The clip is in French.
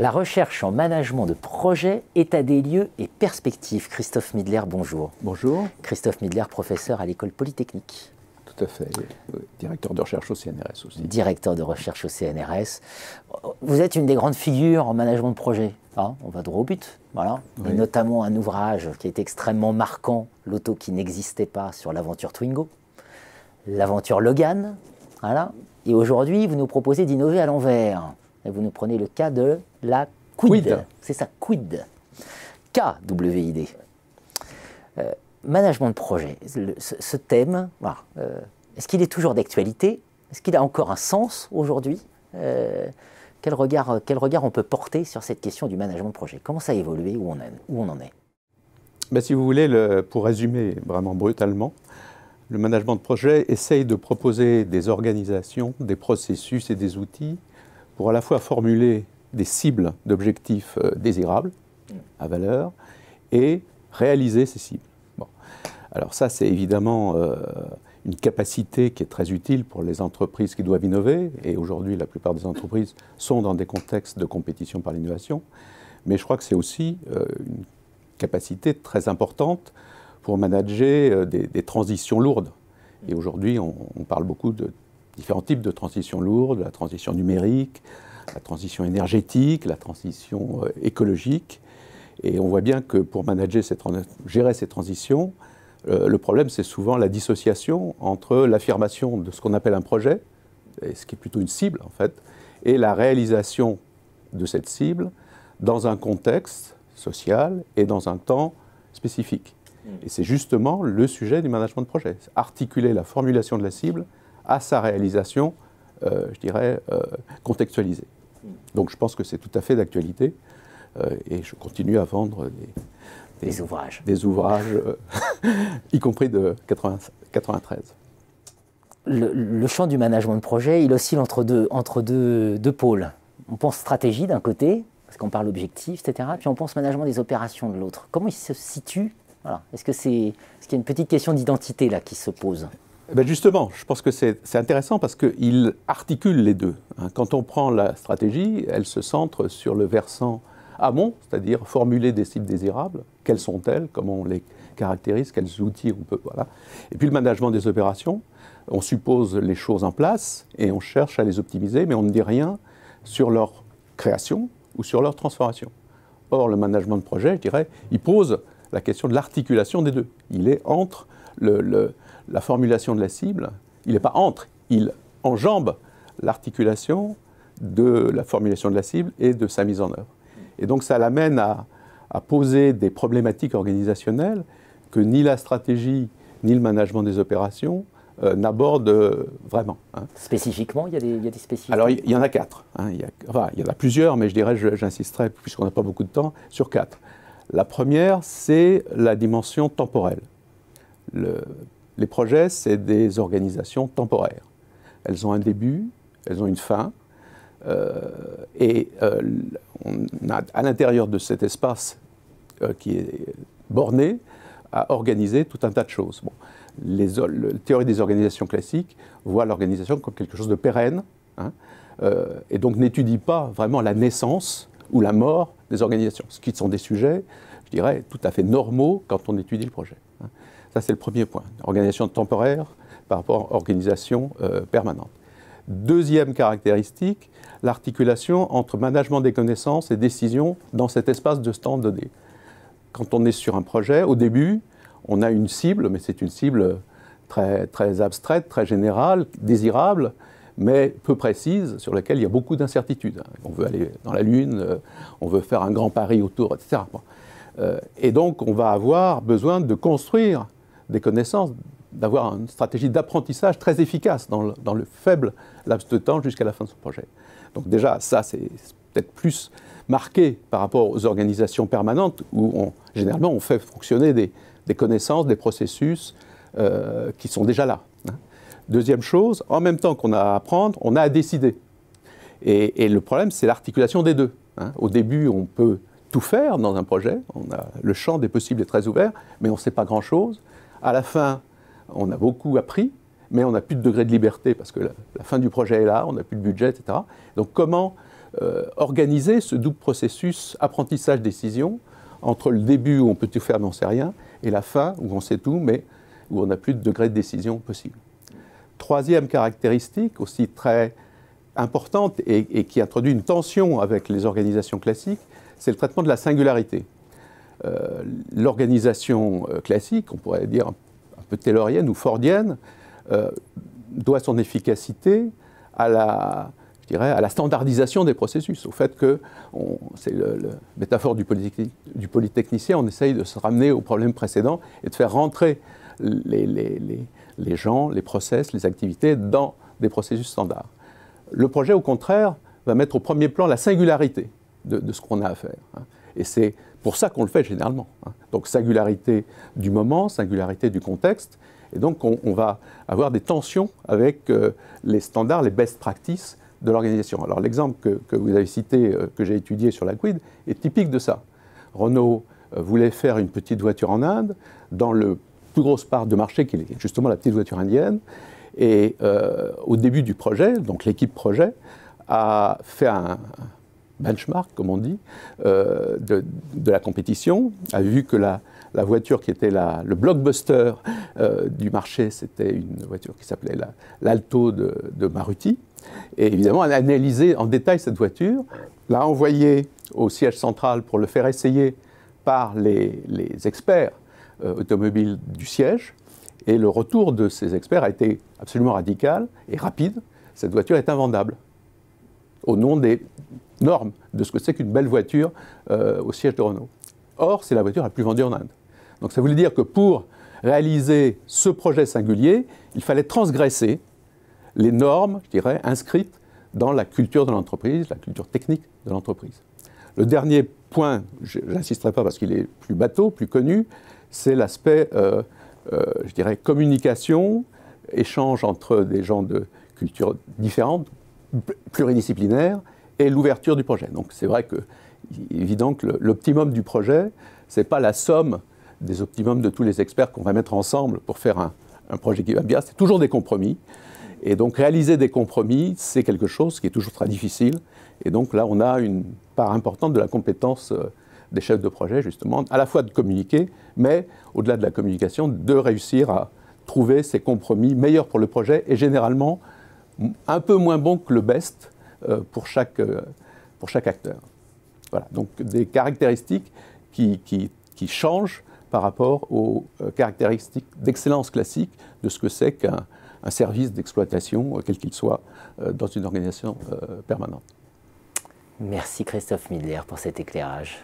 La recherche en management de projet, état des lieux et perspectives. Christophe Midler, bonjour. Bonjour. Christophe Midler, professeur à l'école polytechnique. Tout à fait. Directeur de recherche au CNRS aussi. Directeur de recherche au CNRS. Vous êtes une des grandes figures en management de projet. Hein, on va droit au but. Voilà. Et notamment un ouvrage qui est extrêmement marquant, L'auto qui n'existait pas sur l'aventure Twingo, l'aventure Logan. Voilà. Et aujourd'hui, vous nous proposez d'innover à l'envers. Et vous nous prenez le cas de la quid. C'est ça, quid. K-W-I-D. Euh, management de projet. ce, thème, euh, est-ce qu'il est toujours d'actualité? Est-ce qu'il a encore un sens aujourd'hui? Euh, quel, regard, quel regard on peut porter sur cette question du management de projet? Comment ça a évolué? Où on, en est? Ben, Si vous voulez, le, pour résumer vraiment brutalement, le management de projet essaye de proposer des organisations, des processus et des outils pour à la fois formuler des cibles d'objectifs euh, désirables, à valeur, et réaliser ces cibles. Bon. Alors ça, c'est évidemment euh, une capacité qui est très utile pour les entreprises qui doivent innover, et aujourd'hui, la plupart des entreprises sont dans des contextes de compétition par l'innovation, mais je crois que c'est aussi euh, une capacité très importante pour manager des, transitions lourdes. Et aujourd'hui, on, parle beaucoup de différents types de transitions lourdes, la transition numérique, la transition énergétique, la transition euh, écologique. Et on voit bien que pour gérer ces transitions, euh, le problème, c'est souvent la dissociation entre l'affirmation de ce qu'on appelle un projet, et ce qui est plutôt une cible en fait, et la réalisation de cette cible dans un contexte social et dans un temps spécifique. Mmh. Et c'est justement le sujet du management de projet, articuler la formulation de la cible à sa réalisation, euh, je dirais, euh, contextualisée. Donc je pense que c'est tout à fait d'actualité euh, et je continue à vendre des, ouvrages, des ouvrages y compris de 93. Le, champ du management de projet, il oscille entre deux, entre deux, deux pôles. On pense stratégie d'un côté, parce qu'on parle objectif, etc. Puis on pense management des opérations de l'autre. Comment il se situe? Voilà. Est-ce que c'est, est-ce qu'il y a une petite question d'identité là qui se pose? Eh ben, justement, je pense que c'est intéressant parce qu'il articule les deux. Hein. Quand on prend la stratégie, elle se centre sur le versant amont, c'est-à-dire formuler des cibles désirables. Quelles sont-elles Comment on les caractérise Quels outils on peut voilà. Et puis le management des opérations, on suppose les choses en place et on cherche à les optimiser, mais on ne dit rien sur leur création ou sur leur transformation. Or, le management de projet, je dirais, il pose la question de l'articulation des deux. Il est entre la formulation de la cible, il n'est pas entre, il enjambe l'articulation de la formulation de la cible et de sa mise en œuvre. Et donc ça l'amène à, poser des problématiques organisationnelles que ni la stratégie ni le management des opérations euh, n'abordent vraiment. Hein. Spécifiquement, il y, a des, il spécifiques Alors il y, en a quatre. Hein. Il, y enfin, il y en a plusieurs, mais je dirais, j'insisterai, puisqu'on n'a pas beaucoup de temps, sur quatre. La première, c'est la dimension temporelle. Le, les projets, c'est des organisations temporaires. Elles ont un début, elles ont une fin, euh, et euh, on a à l'intérieur de cet espace euh, qui est borné à organiser tout un tas de choses. Bon, les, la théorie des organisations classiques voit l'organisation comme quelque chose de pérenne, hein, et donc n'étudie pas vraiment la naissance ou la mort des organisations, ce qui sont des sujets, je dirais, tout à fait normaux quand on étudie le projet. Hein. Ça, c'est le premier point. Organisation temporaire par rapport à organisation euh, permanente. Deuxième caractéristique, l'articulation entre management des connaissances et décision dans cet espace de stand donné. Quand on est sur un projet, au début, on a une cible, mais c'est une cible très, très abstraite, très générale, désirable, mais peu précise, sur laquelle il y a beaucoup d'incertitudes. On veut aller dans la Lune, euh, on veut faire un grand pari autour, etc. Euh, et donc, on va avoir besoin de construire des connaissances, d'avoir une stratégie d'apprentissage très efficace dans le, faible laps de temps jusqu'à la fin de son projet. Donc déjà, ça, c'est peut-être plus marqué par rapport aux organisations permanentes où généralement on fait fonctionner des, connaissances, des processus euh, qui sont déjà là. Hein. Deuxième chose, en même temps qu'on a à apprendre, on a à décider. Et, le problème, c'est l'articulation des deux. Hein. Au début, on peut tout faire dans un projet. On a, le champ des possibles est très ouvert, mais on ne sait pas grand-chose. À la fin, on a beaucoup appris, mais on n'a plus de degré de liberté parce que la, fin du projet est là, on n'a plus de budget, etc. Donc comment euh, organiser ce double processus apprentissage-décision entre le début où on peut tout faire mais on ne sait rien et la fin où on sait tout mais où on n'a plus de degré de décision possible? Troisième caractéristique aussi très importante et, qui introduit une tension avec les organisations classiques, c'est le traitement de la singularité. Euh, l'organisation euh, classique, on pourrait dire taylorienne ou fordienne, euh, doit son efficacité à la, je dirais, à la standardisation des processus, au fait que, c'est la métaphore du, polytechnicien, on essaye de se ramener au problème précédent et de faire rentrer les, gens, les process, les activités dans des processus standards. Le projet, au contraire, va mettre au premier plan la singularité de, ce qu'on a à faire. Hein. Et c'est pour ça qu'on le fait généralement. Hein. Donc singularité du moment, singularité du contexte. Et donc on, va avoir des tensions avec euh, les standards, les best practices de l'organisation. Alors l'exemple que, vous avez cité, euh, que j'ai étudié sur la Quid, est typique de ça. Renault euh, voulait faire une petite voiture en Inde, dans le plus grosse part de marché, qui est justement la petite voiture indienne. Et au début du projet, donc l'équipe projet, a fait un, benchmark, comme on dit, euh, de, la compétition, a vu que la, voiture qui était le blockbuster euh, du marché, c'était une voiture qui s'appelait l'Alto de, Maruti. Et évidemment, elle a analysé en détail cette voiture, l'a envoyée au siège central pour le faire essayer par les, experts euh, automobiles du siège. Et le retour de ces experts a été absolument radical et rapide. Cette voiture est invendable au nom des normes de ce que c'est qu'une belle voiture euh, au siège de Renault. Or, c'est la voiture la plus vendue en Inde. Donc ça voulait dire que pour réaliser ce projet singulier, il fallait transgresser les normes, je dirais, inscrites dans la culture de l'entreprise, la culture technique de l'entreprise. Le dernier point, je n'insisterai pas parce qu'il est plus bateau, plus connu, c'est l'aspect, euh, euh, je dirais, communication, échange entre des gens de cultures différentes, pluridisciplinaires, et l'ouverture du projet. Donc c'est vrai que évident que l'optimum du projet, ce n'est pas la somme des optimums de tous les experts qu'on va mettre ensemble pour faire un, projet qui va bien, c'est toujours des compromis. Et donc réaliser des compromis, c'est quelque chose qui est toujours très difficile. Et donc là, on a une part importante de la compétence euh, des chefs de projet, justement, à la fois de communiquer, mais au-delà de la communication, de réussir à trouver ces compromis meilleurs pour le projet et généralement un peu moins bons que le best, pour, chaque, euh, pour chaque acteur. Voilà, donc des caractéristiques qui, qui, qui changent par rapport aux euh, caractéristiques d'excellence classique de ce que c'est qu'un un service d'exploitation, quel qu'il soit, dans une organisation permanente. Merci Christophe Midler pour cet éclairage.